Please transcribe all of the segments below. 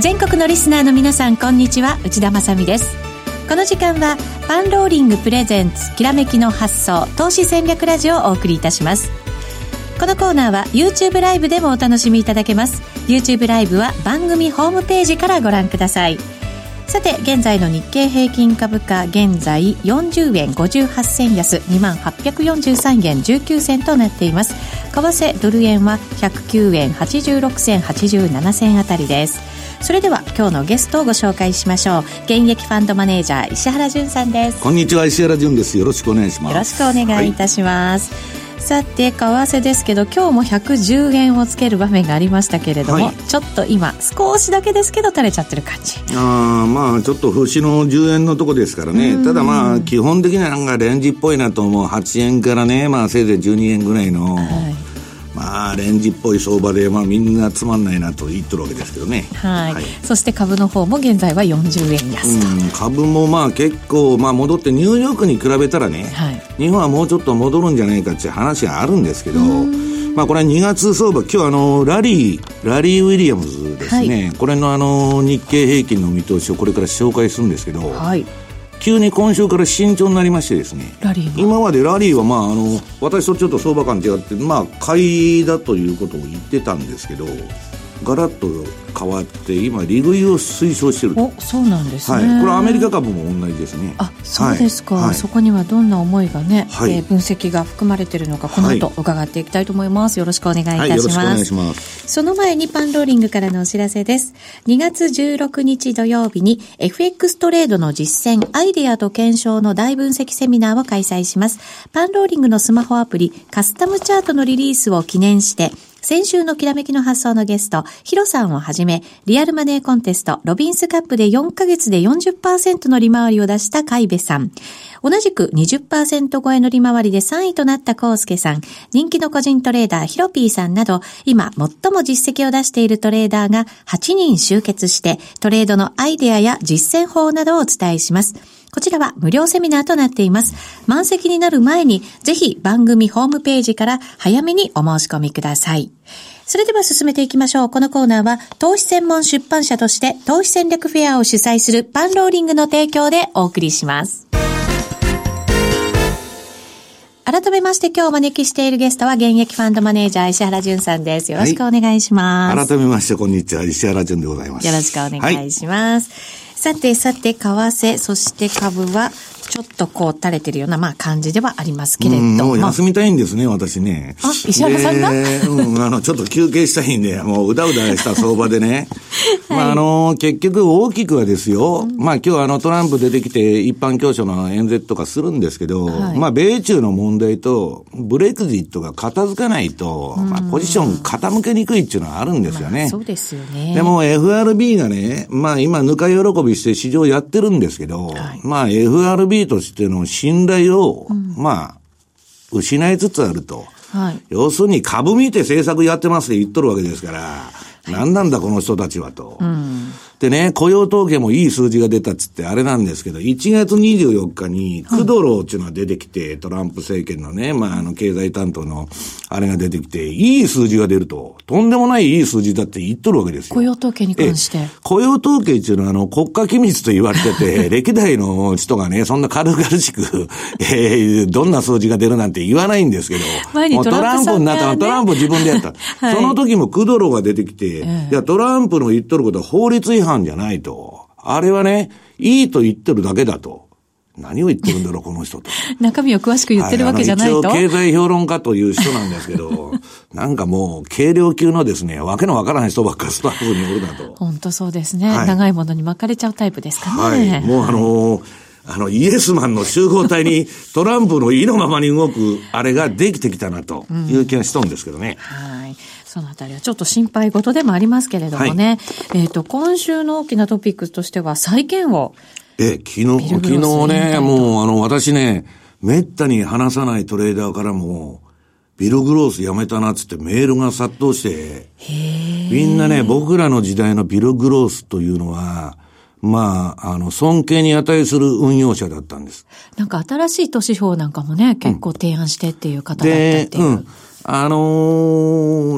全国のリスナーの皆さんこんにちは。内田まさです。この時間はパンローリングプレゼンツきらめきの発想投資戦略ラジオをお送りいたします。このコーナーは YouTube ライブでもお楽しみいただけます。YouTube ライブは番組ホームページからご覧ください。さて現在の日経平均株価現在40円58銭安2万843円19銭となっています。為替ドル円は109円86銭87銭あたりです。それでは今日のゲストをご紹介しましょう。現役ファンドマネージャー石原潤さんです。こんにちは石原潤です。よろしくお願いします。よろしくお願いいたします、はいさて為替ですけど今日も110円をつける場面がありましたけれども、はい、ちょっと今少しだけですけど垂れちゃってる感じ。ああまあちょっと節の10円のとこですからね。ただまあ基本的にはなんかレンジっぽいなと思う。8円からねまあせいぜい12円ぐらいの、はいまあ、レンジっぽい相場で、まあ、みんなつまんないなと言ってるわけですけどね。はい。はい、そして株の方も現在は40円安と。うん、株もまあ結構、まあ戻ってニューヨークに比べたらね、はい、日本はもうちょっと戻るんじゃないかっていう話があるんですけど、まあこれは2月相場、今日あの、ラリー、ラリー・ウィリアムズですね、はい、これのあの、日経平均の見通しをこれから紹介するんですけど、はい。急に今週から慎重になりましてですね。今までラリーは、まあ、あの私とちょっと相場感違って、まあ、買いだということを言ってたんですけどガラッと変わって今利食いを推奨してるおそうなんですね、はい、これアメリカ株も同じですね。あそうですか、はい、そこにはどんな思いがね、はい、えー、分析が含まれているのかこの後伺っていきたいと思います、よろしくお願いいたします、はい、よろしくお願いします。その前にパンローリングからのお知らせです。2月16日土曜日に FX トレードの実践アイデアと検証の大分析セミナーを開催します。パンローリングのスマホアプリカスタムチャートのリリースを記念して先週のきらめきの発想のゲスト、ヒロさんをはじめ、リアルマネーコンテスト、ロビンスカップで4ヶ月で40%の利回りを出したカイベさん。同じく20%超えの利回りで3位となったコウスケさん、人気の個人トレーダーヒロピーさんなど、今最も実績を出しているトレーダーが8人集結して、トレードのアイデアや実践法などをお伝えします。こちらは無料セミナーとなっています。満席になる前に、ぜひ番組ホームページから早めにお申し込みください。それでは進めていきましょう。このコーナーは、投資専門出版社として、投資戦略フェアを主催するパンローリングの提供でお送りします。改めまして今日お招きしているゲストは現役ファンドマネージャー石原淳さんです。よろしくお願いします。はい、改めましてこんにちは、石原淳でございます。よろしくお願いします。はいさてさて、為替、そして株は、ょっとこう垂れてるような、まあ感じではありますけれども。もう休みたいんですね、私ね。あ、石原さんが？うん、あの、ちょっと休憩したいんで、もううだうだした相場でね。はい、まああの、結局大きくはですよ。うん、まあ今日あのトランプ出てきて一般教書の演説とかするんですけど、はい、まあ米中の問題とブレクジットが片付かないと、まあポジション傾けにくいっていうのはあるんですよね。まあ、そうですよね。でも FRB がね、まあ今ぬか喜びして市場やってるんですけど、はい、まあ FRB としての信頼を、うん、まあ、失いつつあると。はい、要するに株見て政策やってますって言っとるわけですから、何なんだこの人たちはと。うん、でね、雇用統計もいい数字が出たっつってあれなんですけど、1月24日にクドローっていうのが出てきて、トランプ政権のね、まあ、あの、経済担当のあれが出てきて、いい数字が出ると、とんでもないいい数字だって言っとるわけですよ。雇用統計に関して。雇用統計っていうのは、あの、国家機密と言われてて、歴代の人がね、そんな軽々しく、えー、どんな数字が出るなんて言わないんですけど、前にトランプ、になったら、トランプ自分でやった。はい、その時もクドローが出てきて、えー、いや、トランプの言っとることは法律違反じゃないと。あれはね、いいと言ってるだけだと。何を言ってるんだろう、この人と。中身を詳しく言ってるわけじゃないと、はい、一応経済評論家という人なんですけど、なんかもう、軽量級のですね、わけのわからない人ばっかスタッフにおるなと。本当そうですね、はい、長いものに巻かれちゃうタイプですかね。はい。もうあのーあの、イエスマンの集合体に トランプの意のままに動く、あれができてきたなという気がしとんですけどね。はい。そのあたりはちょっと心配事でもありますけれどもね。はい、えっ、と、今週の大きなトピックスとしては債券を。え、昨日、昨日ね、もうあの、私ね、めったに話さないトレーダーからも、ビル・グロースやめたなっつってメールが殺到して、みんなね、僕らの時代のビル・グロースというのは、まあ、あの、尊敬に値する運用者だったんです。なんか新しい都市法なんかもね、結構提案してっていう方だったっていう。うん、うんあの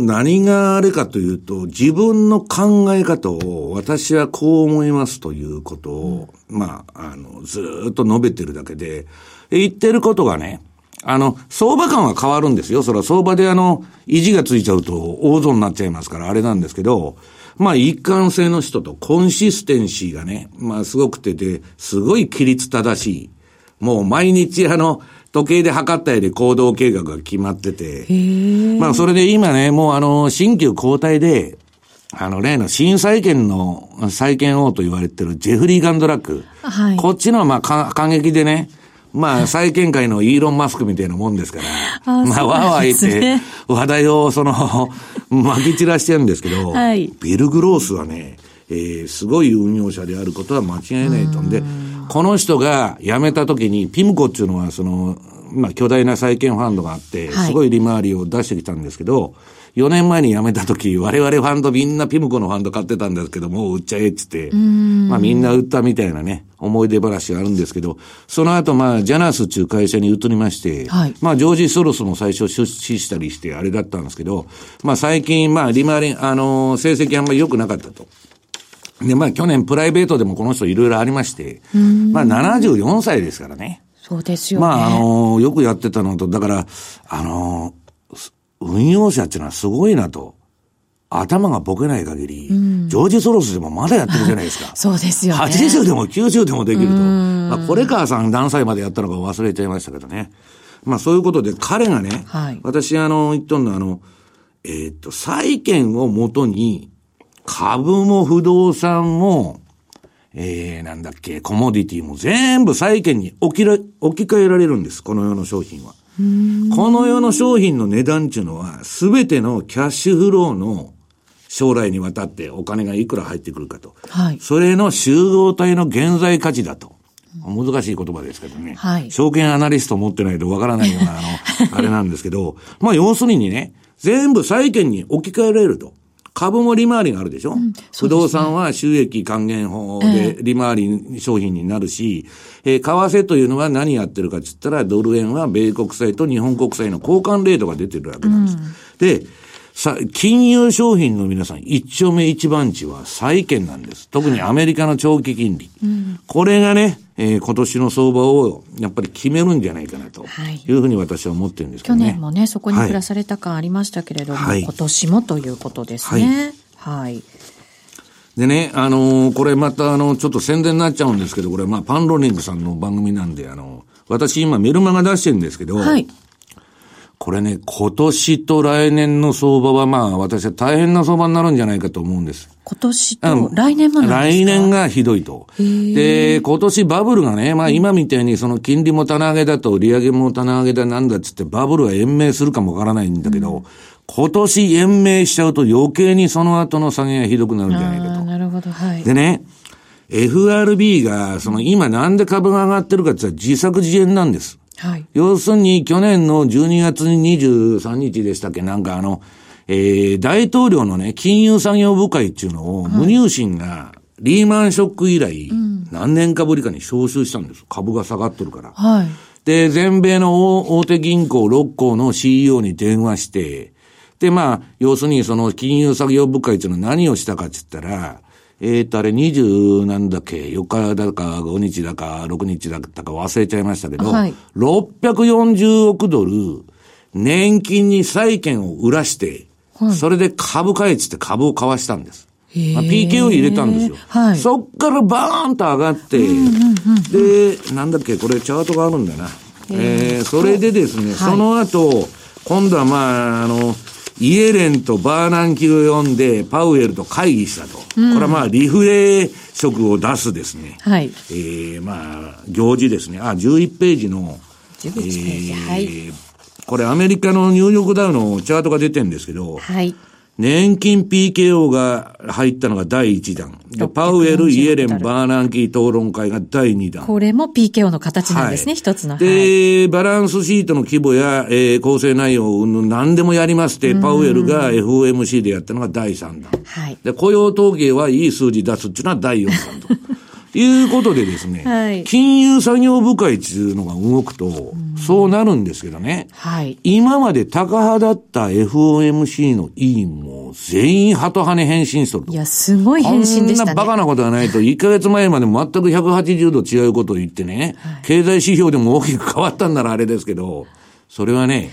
ー、何があれかというと、自分の考え方を私はこう思いますということを、うん、まあ、あの、ずっと述べてるだけで、言ってることがね、あの、相場感は変わるんですよ。それは相場であの、意地がついちゃうと大損になっちゃいますから、あれなんですけど、まあ、一貫性の人とコンシステンシーがね、まあ、すごくてて、すごい規律正しい。もう毎日あの、時計で測ったより行動計画が決まってて、まあそれで今ね、もうあの、新旧交代で、あの、例の新債権の債権王と言われてるジェフリー・ガンドラック。はい、こっちのはまあ感激でね、まあ、債券界のイーロン・マスクみたいなもんですから、あまあ、わーわー言って、話題をその、撒き散らしてるんですけど、はい、ビル・グロースはね、えー、すごい運用者であることは間違いないと。ん。で、この人が辞めた時に、ピムコっていうのは、その、まあ、巨大な債券ファンドがあって、すごい利回りを出してきたんですけど、はい4年前に辞めた時、我々ファンドみんなピムコのファンド買ってたんですけど、もう売っちゃえっつって、まあみんな売ったみたいなね、思い出話があるんですけど、その後まあ、ジャナスっていう会社に移りまして、はい、まあ、ジョージ・ソロスも最初出資したりしてあれだったんですけど、まあ最近まあ、利回り、あのー、成績あんまり良くなかったと。で、まあ去年プライベートでもこの人いろいろありまして、まあ74歳ですからね。そうですよね。まああのー、よくやってたのと、だから、あのー運用者っていうのはすごいなと。頭がボケない限り、うん、ジョージ・ソロスでもまだやってるじゃないですか。そうですよね。80でも90でもできると。まあ、これ川さん何歳までやったのか忘れちゃいましたけどね。まあ、そういうことで彼がね、はい、私あの、言っとんのはあの、えー、っと、債券をもとに、株も不動産も、えー、なんだっけ、コモディティも全部債券に置きら、置き換えられるんです、この世の商品は。この世の商品の値段っていうのは、すべてのキャッシュフローの将来にわたってお金がいくら入ってくるかと。はい。それの集合体の現在価値だと。難しい言葉ですけどね。はい。証券アナリスト持ってないとわからないような、あの、あれなんですけど、まあ要するにね、全部債券に置き換えられると。株も利回りがあるでしょ、うんね、不動産は収益還元法で利回り商品になるし、えー、為替というのは何やってるかって言ったら、ドル円は米国債と日本国債の交換レートが出てるわけなんです。うん、で、さ、金融商品の皆さん、一丁目一番地は債券なんです。特にアメリカの長期金利。うん、これがね、えー、今年の相場をやっぱり決めるんじゃないかなというふうに私は思ってるんですけどね。去年もね、そこにプラされた感ありましたけれども、はい、今年もということですね。はい。はい、でね、あのー、これまたあの、ちょっと宣伝になっちゃうんですけど、これまあパンローリングさんの番組なんで、あの、私今メルマガ出してるんですけど、はい。これね、今年と来年の相場はまあ私は大変な相場になるんじゃないかと思うんです。今年と来年も来年がひどいと。で、今年バブルがね、まあ今みたいにその金利も棚上げだと売上も棚上げだなんだっつってバブルは延命するかもわからないんだけど、うん、今年延命しちゃうと余計にその後の下げがひどくなるんじゃないかと。なるほど、はい。でね、FRB が、その今なんで株が上がってるかって言ったら自作自演なんです。はい。要するに、去年の12月23日でしたっけ？なんかあの、えー、大統領のね、金融産業部会っていうのを、無入信が、リーマンショック以来、何年かぶりかに招集したんです。株が下がってるから。はい。で、全米の大手銀行6行の CEO に電話して、で、まあ、要するにその金融作業部会っていうのは何をしたかって言ったら、えっ、ー、と、あれ20なんだっけ、4日だか5日だか6日だったか忘れちゃいましたけど、はい、640億ドル、年金に債券を売らして、はい、それで株買えっつって株を買わしたんです。まあ、PKO 入れたんですよ。はい、そっからバーンと上がって、で、なんだっけ、これチャートがあるんだな。えー、それでですね、その後、今度はまあ、あの、イエレンとバーナンキを読んで、パウエルと会議したと。うん、これはまあ、リフレ色を出すですね。はい。えー、まあ、行事ですね。あ、11ページの、11ページ、えー、はい。これアメリカのニューヨークダウのチャートが出てるんですけど、はい。年金 PKO が入ったのが第1弾。で、パウエル、イエレン、バーナンキー討論会が第2弾。これも PKO の形なんですね、一、はい、つの。で、はい、バランスシートの規模や、えー、構成内容、何でもやりますって、パウエルが FOMC でやったのが第3弾。はい。で、雇用統計はいい数字出すっていうのは第4弾と。いうことでですね、はい、金融作業部会っていうのが動くと、そうなるんですけどね、はい、今まで高派だった FOMC の委員も全員ハト派に変身すると。いや、すごい変身でしたね。そんなバカなことはないと、1ヶ月前まで全く180度違うことを言ってね、はい、経済指標でも大きく変わったんならあれですけど、それはね、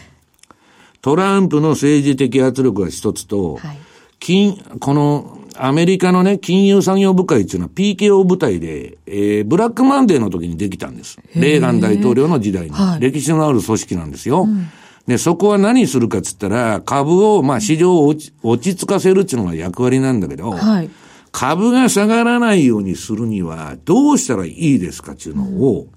トランプの政治的圧力が一つと、はい、金、このアメリカのね、金融産業部会っていうのは PKO 部隊で、えー、ブラックマンデーの時にできたんです。レーガン大統領の時代に。はい、歴史のある組織なんですよ。うん、で、そこは何するかっつったら、株を、まあ、市場を落ち落ち着かせるっていうのが役割なんだけど、はい、株が下がらないようにするには、どうしたらいいですかっていうのを、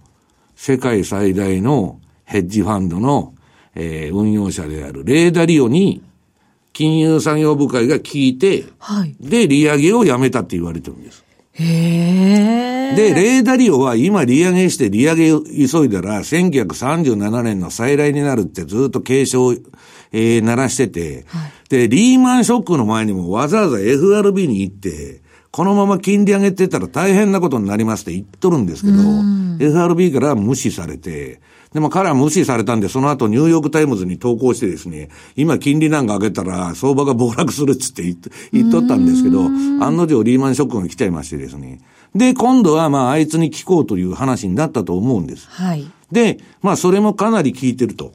世界最大のヘッジファンドの、えー、運用者であるレーダリオに金融産業部会が聞いて、はい、で、利上げをやめたって言われてるんです。へで、レーダリオは今利上げして利上げを急いだら、1937年の再来になるってずっと警鐘を、えー、鳴らしてて、はい、で、リーマンショックの前にもわざわざ FRB に行って、このまま金利上げてたら大変なことになりますって言っとるんですけど、FRB から無視されて、でも彼は無視されたんで、その後ニューヨークタイムズに投稿してですね、今金利なんか上げたら相場が暴落するっつって言っとったんですけど、案の定リーマンショックが来ちゃいましてですね。で、今度はまああいつに聞こうという話になったと思うんです。はい。で、まあそれもかなり効いてると。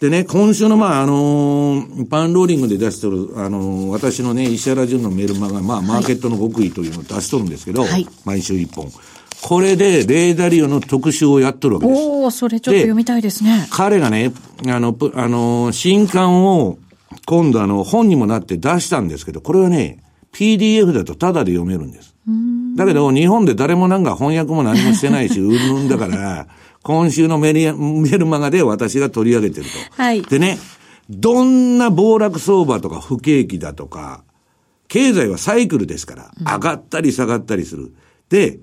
でね、今週のまあ、あのー、パンローリングで出してる、あのー、私のね、石原順のメルマガ、まあ、マーケットの極意というのを出しとるんですけど、はい、毎週一本。これで、レーダリオの特集をやっとるわけです。おおそれちょっと読みたいですね。彼がね、あの、あの、新刊を、今度あの、本にもなって出したんですけど、これはね、PDF だとタダで読めるんです。だけど、日本で誰もなんか翻訳も何もしてないし、うんぬんだから、今週のメリメルマガで私が取り上げてると。はい。でね、どんな暴落相場とか不景気だとか、経済はサイクルですから、上がったり下がったりする。で、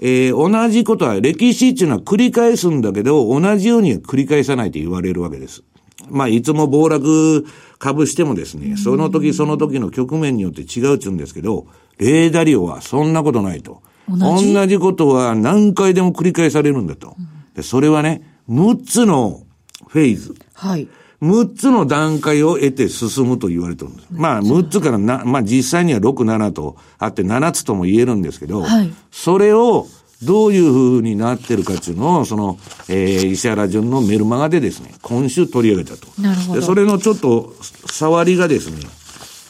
えー、同じことは、歴史っていうのは繰り返すんだけど、同じように繰り返さないと言われるわけです。まあ、いつも暴落株してもですね、その時その時の局面によって違うって言うんですけど、レーダリオはそんなことないと。同じ？同じことは何回でも繰り返されるんだと。でそれはね、6つのフェーズ。はい。6つの段階を得て進むと言われてるんです。まあ、6つからな、まあ実際には6、7とあって7つとも言えるんですけど、はい、それをどういうふうになってるかっていうのを、その、えー、石原淳のメルマガでですね、今週取り上げたと。なるほど。で、それのちょっと、触りがですね、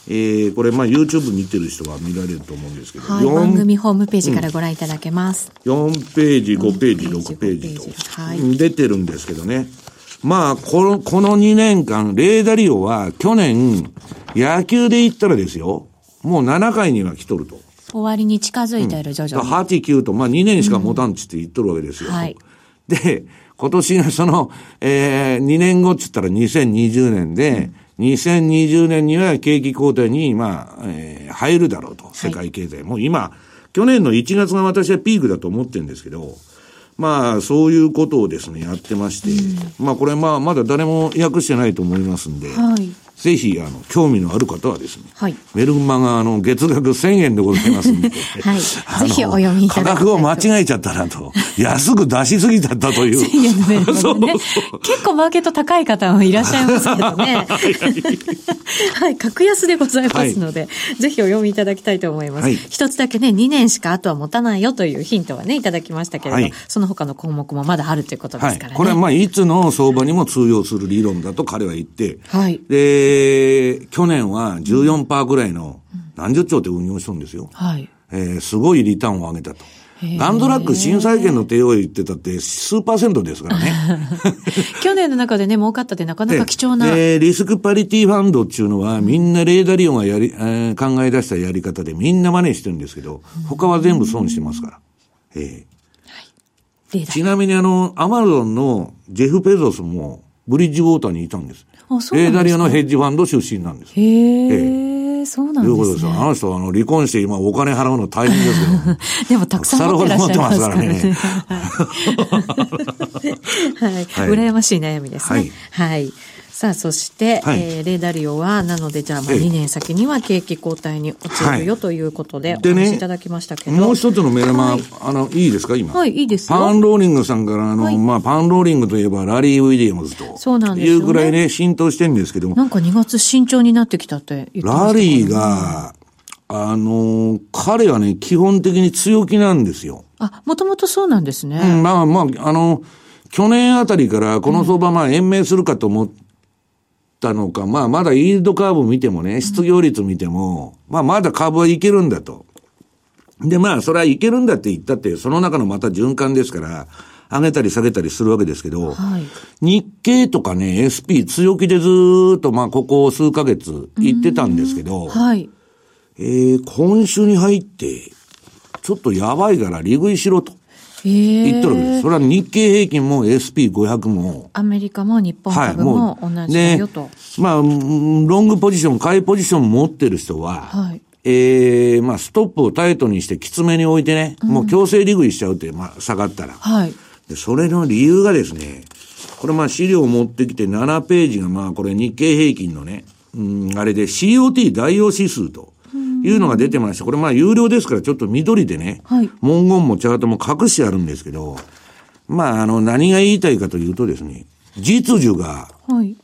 えー、これ、まあ、YouTube 見てる人は見られると思うんですけど、はい、番組ホームページからご覧いただけます。うん、4ページ、5ページ、6ページと、はい、出てるんですけどね。まあ、この、この2年間、レーダリオは去年、野球で言ったらですよ、もう7回には来とると。終わりに近づいている、徐々に。8、9と、まあ2年しか持たんちって言っとるわけですよ。うん、はい。で、今年がその、えー、2年後っつったら2020年で、うん、2020年には景気後退に、まあ、えー、入るだろうと、世界経済。はい、もう今、去年の1月が私はピークだと思ってるんですけど、まあ、そういうことをですね、やってまして、うん、まあ、これ、まあ、まだ誰も訳してないと思いますんで、はい、ぜひ、あの、興味のある方はですね、はい、メルマガ、あの、月額1000円でございますんで、はい。ぜひお読みいただ価格を間違えちゃったなと、安く出しすぎちゃったという。1000円のメルマガ、ね、そうそう結構マーケット高い方もいらっしゃいますけどね。はい、格安でございますので、はい、ぜひお読みいただきたいと思います。はい、一つだけね、2年しかあとは持たないよというヒントはね、いただきましたけれど、はい、その他の項目もまだあるということですからね。これはまあ、いつの相場にも通用する理論だと彼は言って、はい。で、去年は14%ぐらいの何十兆って運用したんですよ。はい。えー、すごいリターンを上げたと。ガンドラック新債券の手を言ってたって数パーセントですからね。去年の中でね、儲かったってなかなか 貴重な。で、リスクパリティファンドっていうのは、みんなレーダリオンがやり、えー、考え出したやり方でみんな真似してるんですけど、他は全部損してますから。えー、はい、ちなみにあの、アマゾンのジェフ・ペゾスもブリッジウォーターにいたんです。あ、そうレーダリアのヘッジファンド出身なんです。へえ。そうなんですね。いうことですあの人はあの離婚して今お金払うの大変ですけど。でもたくさん持ってらっしゃいますからね。はい。はい。羨ましい悩みですね。はい。はいさあ、そして、はい、えー、レーダリオは、なので、じゃあ、まあ、2年先には景気後退に陥るよ、ということで、お話しいただきましたけど。もう一つのメールマ、はい、あの、いいですか、今？はい、いいですパンローリングさんから、あの、はい、まあ、パンローリングといえば、ラリー・ウィリアムズと。そうなんですよ、ね。いうぐらいね、浸透してるんですけども。なんか2月慎重になってきたって言ってました、ラリーが、あの、彼はね、基本的に強気なんですよ。あ、もともとそうなんですね。うん、まあまあ、あの、去年あたりからこの相場、まあ延命するかと思ったのか、うん、まあまだイールドカーブ見てもね、失業率見ても、うん、まあまだ株はいけるんだと。で、まあ、それはいけるんだって言ったって、その中のまた循環ですから、上げたり下げたりするわけですけど、はい、日経とかね、SP 強気でずっと、まあ、ここ数ヶ月言ってたんですけど、はい、えー、今週に入って、ちょっとやばいから利食いしろと。言っとるわけです。それは日経平均も SP500 も。アメリカも日本株も同じだよと。はい、まあ、ロングポジション、買いポジション持ってる人は、はい、ええー、まあ、ストップをタイトにしてきつめに置いてね、うん、もう強制利食いしちゃうって、まあ、下がったら。はい。で、それの理由がですね、これまあ資料を持ってきて7ページがまあこれ日経平均のね、うん、あれで COT 代用指数と。いうのが出てまして、これまあ有料ですからちょっと緑でね、はい、文言もチャートも隠してあるんですけど、まああの何が言いたいかというとですね、実需が、はい、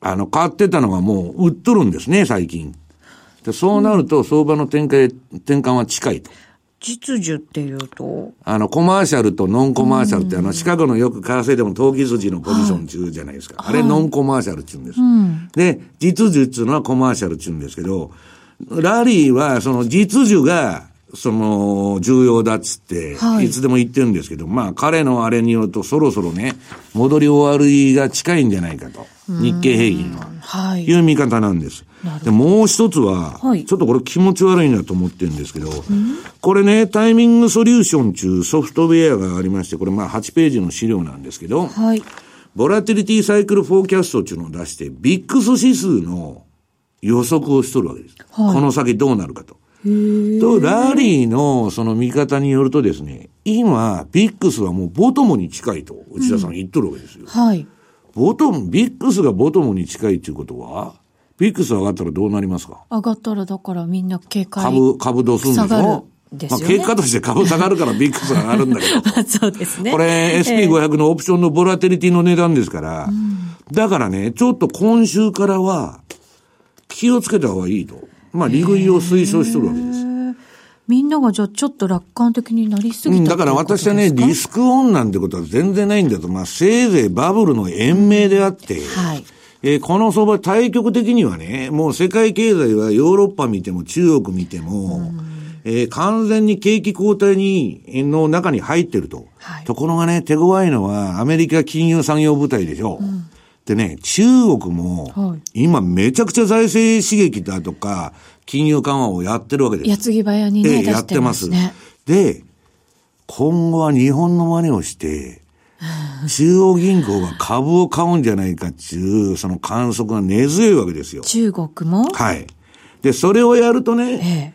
あの買ってたのがもう売っとるんですね、最近。でそうなると相場の展開、転換は近いと。実需っていうと？あの、コマーシャルとノンコマーシャルって、あの、シカゴのよく為替でも投機筋のポジション中じゃないですか。はい、あれ、ノンコマーシャルって言うんです。で、実需っていうのはコマーシャルって言うんですけど、ラリーは、その実需が、その、重要だっつって、いつでも言ってるんですけど、まあ、彼のあれによると、そろそろね、戻り終わりが近いんじゃないかと。日経平均は。はい。いう見方なんです。で、もう一つは、はい、ちょっとこれ気持ち悪いなと思ってるんですけど、これね、タイミングソリューション中ソフトウェアがありまして、これまあ8ページの資料なんですけど、はい。ボラティリティサイクルフォーキャストっていうのを出して、ビックス指数の予測をしとるわけです。はい、この先どうなるかと。と、ラリーのその見方によるとですね、今、ビックスはもうボトムに近いと内田さん言っとるわけですよ。うん、はい。ボトム、ビックスがボトムに近いっていうことは、ビックス上がったらどうなりますか？上がったらだからみんな警戒。株、株どうするんでしょですね、まあ、結果として株下がるからビックスが上がるんだけど。そうですね。これ SP500 のオプションのボラテリティの値段ですから、うん、だからね、ちょっと今週からは気をつけた方がいいと。まあ、利食いを推奨しとるわけです。みんながじゃあちょっと楽観的になりすぎただから私はね、リスクオンなんてことは全然ないんだと。まあ、せいぜいバブルの延命であって、はい。えー、この相場、対局的にはね、もう世界経済はヨーロッパ見ても中国見ても、えー、完全に景気後退に、の中に入ってると。はい、ところがね、手強いのはアメリカ金融産業部隊でしょ。うん、でね、中国も、今めちゃくちゃ財政刺激だとか、金融緩和をやってるわけです。矢継ぎ早にね、えー、やってます。で、今後は日本の真似をして、中央銀行が株を買うんじゃないかっていう、その観測が根強いわけですよ。中国も？はい。で、それをやるとね、ええ、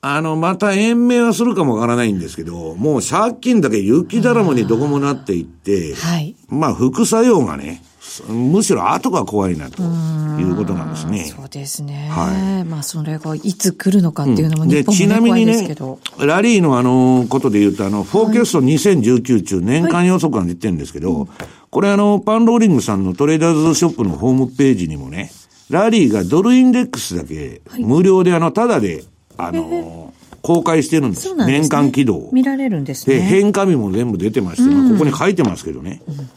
あの、また延命はするかもわからないんですけど、もう借金だけ雪だらまにどこもなっていって、はい。まあ、副作用がね、むしろ後が怖いなということなんですね。そうですね。はい。まあ、それがいつ来るのかっていうのも日本も、ね、ちなみにね、ラリーのあの、ことで言うと、あの、フォーキャスト2019中年間予測が出てるんですけど、はい、これあの、パンローリングさんのトレーダーズショップのホームページにもね、ラリーがドルインデックスだけ無料であの、ただで、あの、公開してるんです。ですね、年間軌道。見られるんですね。で、変化日も全部出てまして、まあ、ここに書いてますけどね。うん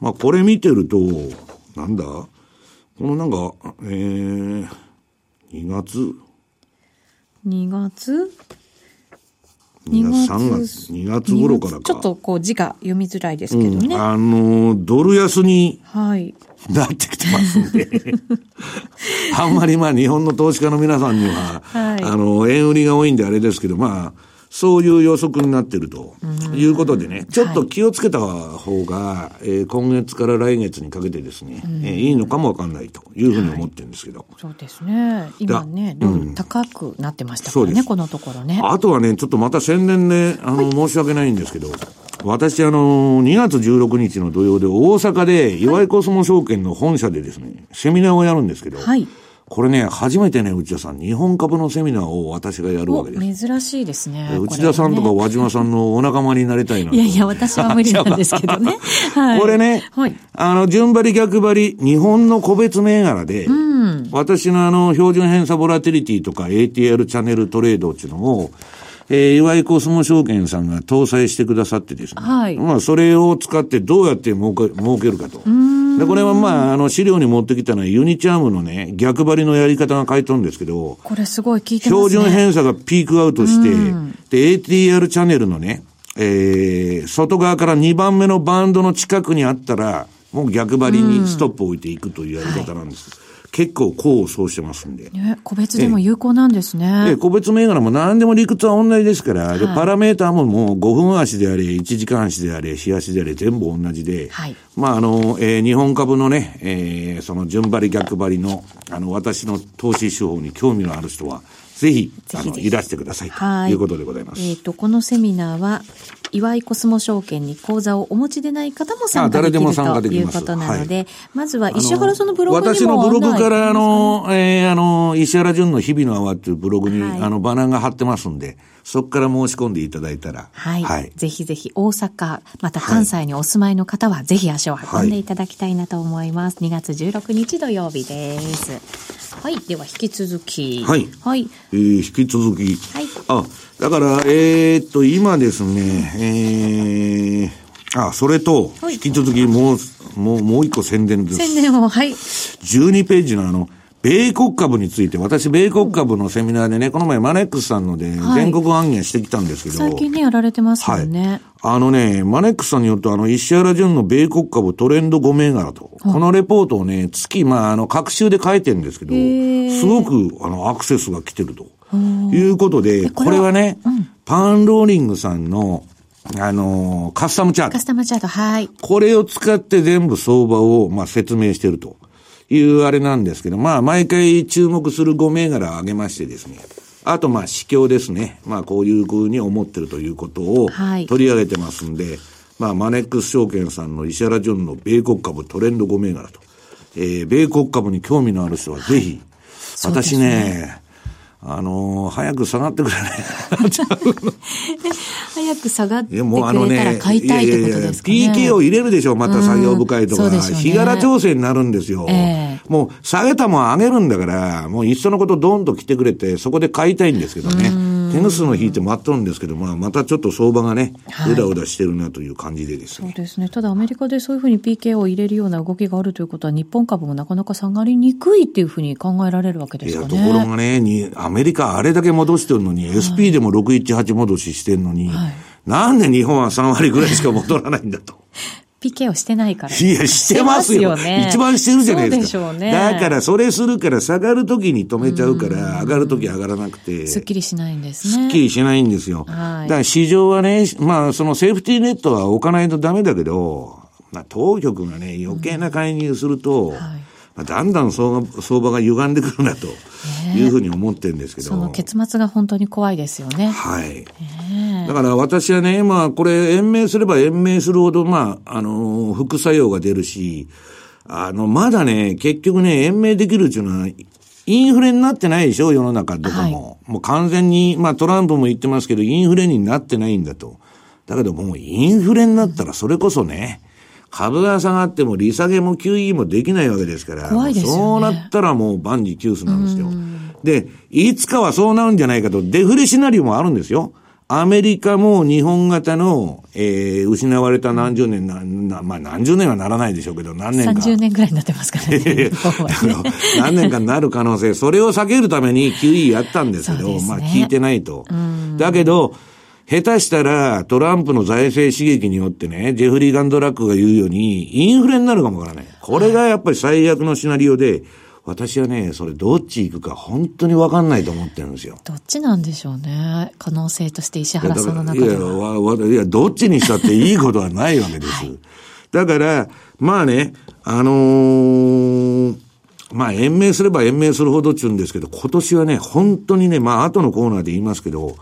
まあ、これ見てると、なんだ？このなんか、えー、2月 ?2 月 ?2 月、3月、2月？頃からか。ちょっとこう字が読みづらいですけどね。うん、あの、ドル安に、はい。なってきてますんで、あんまりまあ日本の投資家の皆さんには、はい、あの、円売りが多いんであれですけど、まあ、そういう予測になってるということでね、ちょっと気をつけた方が、はい、えー、今月から来月にかけてですね、うん、えー、いいのかもわかんないというふうに思ってるんですけど。はい、そうですね。今ね、ドル高くなってましたからね、うん、このところね。あとはね、ちょっとまた宣伝ね、あの、はい、申し訳ないんですけど、私、あの、2月16日の土曜で大阪で、岩井コスモ証券の本社でですね、セミナーをやるんですけど、はい。これね、初めてね、内田さん、日本株のセミナーを私がやるわけです。珍しいですね。内田さんとか和島さんのお仲間になりたいな。いやいや、私は無理なんですけどね。はい、これね、はい、あの、順張り逆張り、日本の個別銘柄で、うん、私のあの、標準偏差ボラテリティとか ATR チャンネルトレードっていうのを、えー、岩井コスモ証券さんが搭載してくださってですね。はい。まあ、それを使ってどうやって儲け、儲けるかと。で、これはまあ、あの、資料に持ってきたのはユニチャームのね、逆張りのやり方が書いてるんですけど。これすごい聞いてますね。標準偏差がピークアウトして、で、ATR チャンネルのね、えー、外側から2番目のバンドの近くにあったら、もう逆張りにストップを置いていくというやり方なんです。はい結構功を奏してますんで。ね、個別でも有効なんですね。え個別銘柄も何でも理屈は同じですから、はい、で、パラメーターももう5分足であれ、1時間足であれ、日足であれ、全部同じで、はい、まあ、あの、えー、日本株のね、えー、その順張り逆張りの、あの、私の投資手法に興味のある人は、ぜひ、あの、いらしてください。ということでございます。えっ、ー、と、このセミナーは、岩井コスモ証券に口座をお持ちでない方も参加できるということなので、はい、まずは石原さんのブログにも私のブログからあの、えー、あの、石原淳の日々の泡っていうブログに、はい、あの、バナーが貼ってますんで、そこから申し込んでいただいたら。はい。はい、ぜひぜひ大阪、また関西にお住まいの方は、ぜひ足を運んでいただきたいなと思います。はい、2月16日土曜日です。はい。では引き続き。はい。はい。えー、引き続き。はい。あ、だから、えー、っと、今ですね、えー、あ、それと、引き続きもう、もう、もう一個宣伝です。宣伝を、はい。12ページのあの、米国株について、私、米国株のセミナーでね、この前マネックスさんので、全国案件してきたんですけど、最近ね、やられてますよね。はい。あのね、マネックスさんによると、あの、石原淳の米国株トレンド5銘柄と、このレポートをね、月、まあ、あの、各週で書いてるんですけど、すごく、あの、アクセスが来てると。いうことで、これはね、うん、パンローリングさんの、あのカスタムチャート。カスタムチャート、はい。これを使って全部相場を、まあ、説明してると。いうあれなんですけど、まあ、毎回注目する5銘柄を挙げましてですね。あと、まあ、市況ですね。まあ、こういうふうに思ってるということを取り上げてますんで、はい、まあ、マネックス証券さんの石原ジョンの米国株トレンド5銘柄と。えー、米国株に興味のある人はぜひ、はい、私ね、あのー、早く下がってくれ ない早く下がってくれたら買いたいってことですかね。PK を入れるでしょ、また作業深いとか。ね、日柄調整になるんですよ。えー、もう下げたもん上げるんだから、もういっそのことドンと来てくれて、そこで買いたいんですけどね。手ぐすの引いて待っとるんですけど、まあ、またちょっと相場がね、うだうだしてるなという感じでですね、そうですね。ただアメリカでそういうふうに PK を入れるような動きがあるということは、日本株もなかなか下がりにくいっていうふうに考えられるわけですかね。いや、ところがね、にアメリカあれだけ戻してるのに、はい、SP でも618戻ししてるのに、はい、なんで日本は3割ぐらいしか戻らないんだと。PK をしてないから。いや、してますよ。すよね、一番してるじゃないですか。そうでしょうね。だから、それするから、下がるときに止めちゃうから、上がるとき上がらなくて。すっきりしないんですね。すっきりしないんですよ。はい、だから市場はね、まあ、そのセーフティーネットは置かないとダメだけど、まあ、当局がね、余計な介入すると、はいまあ、だんだん相場相場が歪んでくるなというふうに思ってるんですけど、その結末が本当に怖いですよね。はい。だから私はね、まあこれ延命すれば延命するほど、まあ、あの、副作用が出るし、あの、まだね、結局ね、延命できるっていうのは、インフレになってないでしょ、世の中どこも。はい、もう完全に、まあトランプも言ってますけど、インフレになってないんだと。だけどもうインフレになったらそれこそね、株が下がっても利下げも QE もできないわけですから、怖いですよね、そうなったらもう万事休すなんですよ。で、いつかはそうなるんじゃないかと、デフレシナリオもあるんですよ。アメリカも日本型の、えー、失われた何十年な、な、まあ何十年はならないでしょうけど、何年か。30年ぐらいになってますからね。何年かになる可能性、それを避けるために QE やったんですけど、ね、まあ聞いてないと。だけど、下手したらトランプの財政刺激によってね、ジェフリー・ガンドラックが言うように、インフレになるかもわからない。これがやっぱり最悪のシナリオで、私はね、それどっち行くか本当にわかんないと思ってるんですよ。どっちなんでしょうね。可能性として石原さんの中では。いや、わわいやどっちにしたっていいことはないわけです。はい、だから、まあね、あのー、まあ、延命すれば延命するほどっちゅうんですけど、今年はね、本当にね、まあ、後のコーナーで言いますけど、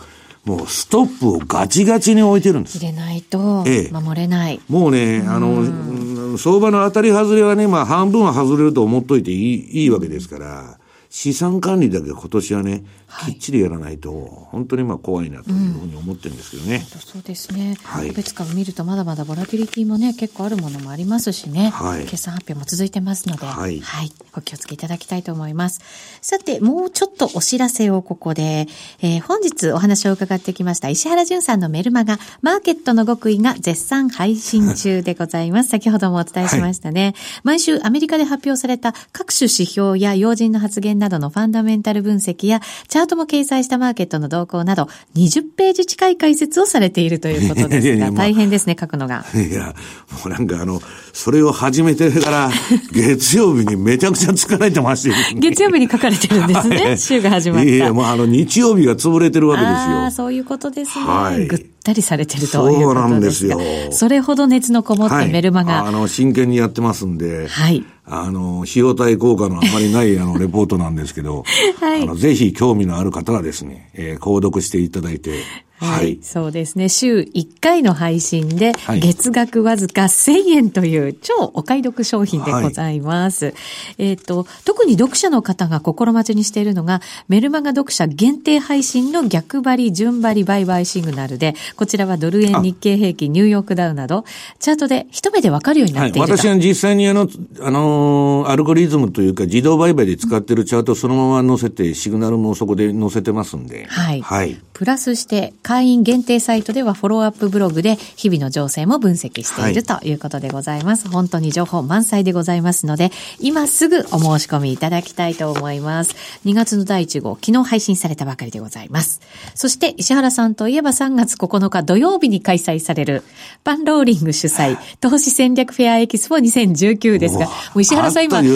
もうストップをガチガチに置いてるんです。入れないと、守れない。ええ、もうね、あの、相場の当たり外れはね、まあ半分は外れると思っといていいいいわけですから、資産管理だけ今年はね、きっちりやらないと、本当にまあ怖いなというふうに思ってるんですけどね。うん、そうですね。はい。個別株見るとまだまだボラティリティもね、結構あるものもありますしね。はい。決算発表も続いてますので、はい。はい。お気をつけいただきたいと思います。さて、もうちょっとお知らせをここで、えー、本日お話を伺ってきました石原淳さんのメルマガ、マーケットの極意が絶賛配信中でございます。先ほどもお伝えしましたね。はい、毎週アメリカで発表された各種指標や要人の発言などのファンダメンタル分析や、チャートも掲載したマーケットの動向など、20ページ近い解説をされているということですが、大変ですね、書くのが。いや、もうなんかあの、それを始めてから、月曜日にめちゃくちゃ疲れてまして、ね、月曜日に書かれてるんですね、週が始まった。いや、もうあの、日曜日が潰れてるわけですよ。ああ、そういうことですね。はい。ぐったりされてるということですそうなんですよ。それほど熱のこもったメルマガ、はい、あの、真剣にやってますんで。はい。あの、費用対効果のあまりないあの、レポートなんですけど、はい。あの、ぜひ興味のある方はですね、えー、購読していただいて、はい。そうですね。週1回の配信で、月額わずか1000円という超お買い得商品でございます。はい、えっ、と、特に読者の方が心待ちにしているのが、メルマガ読者限定配信の逆張り、順張り、売買シグナルで、こちらはドル円、日経平均、ニューヨークダウなど、チャートで一目でわかるようになっているはい、私は実際にあの、あの、アルゴリズムというか自動売買で使ってるチャートをそのまま載せて、シグナルもそこで載せてますんで。はい。はい。プラスして、会員限定サイトではフォローアップブログで日々の情勢も分析しているということでございます。はい、本当に情報満載でございますので、今すぐお申し込みいただきたいと思います。2月の第1号、昨日配信されたばかりでございます。そして石原さんといえば3月9日土曜日に開催されるパンローリング主催投資戦略フェアエキスポ2019ですが、もう石原さん今、ね、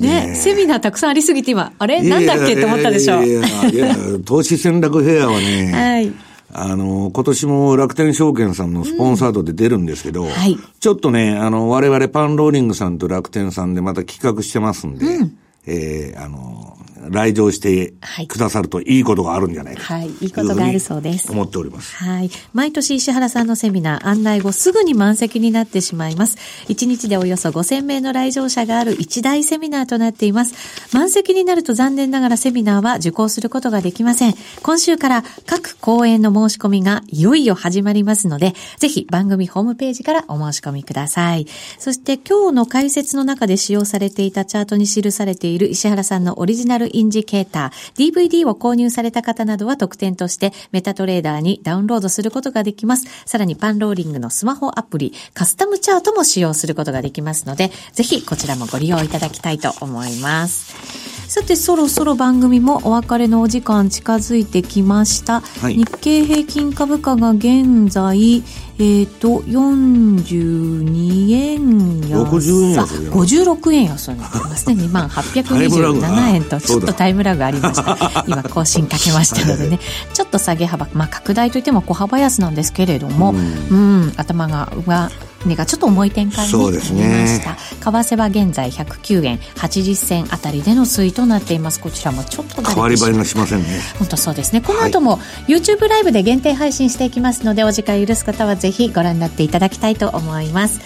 ね、セミナーたくさんありすぎて今、あれ？なんだっけ？って思ったでしょう。いやいや投資戦略フェアはね、はい。あの、今年も楽天証券さんのスポンサードで出るんですけど、うんはい、ちょっとね、あの、我々パンローリングさんと楽天さんでまた企画してますんで、うん、えー、あの、来場してくださるといいことがあるんじゃないかはい、いいことがあるそうです。思っております。はい。毎年石原さんのセミナー案内後すぐに満席になってしまいます。1日でおよそ5000名の来場者がある一大セミナーとなっています。満席になると残念ながらセミナーは受講することができません。今週から各講演の申し込みがいよいよ始まりますので、ぜひ番組ホームページからお申し込みください。そして今日の解説の中で使用されていたチャートに記されているいる石原さんのオリジナルインジケーター、DVD を購入された方などは特典としてメタトレーダーにダウンロードすることができます。さらにパンローリングのスマホアプリ、カスタムチャートも使用することができますので、ぜひこちらもご利用いただきたいと思います。さて、そろそろ番組もお別れのお時間近づいてきました。はい、日経平均株価が現在、えっ、ー、と、42円安。60円安。56円安になってますね。2万827円と、ちょっとタイムラグありました。今、更新かけましたのでね、ちょっと下げ幅、まあ、拡大といっても小幅安なんですけれども、うん、うん頭が、が、値がちょっと重い展開になりました、ね、為替は現在109円80銭あたりでの推移となっています。こちらもちょっと変わり映えがしませんね。本当そうですね。この後も YouTube ライブで限定配信していきますので、お時間許す方はぜひご覧になっていただきたいと思います。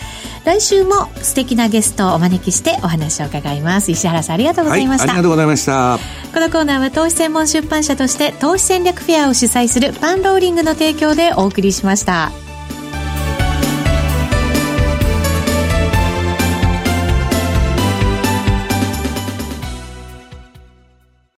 来週も素敵なゲストをお招きしてお話を伺います。石原さんありがとうございました、はい、ありがとうございました。このコーナーは投資専門出版社として投資戦略フェアを主催するパンローリングの提供でお送りしました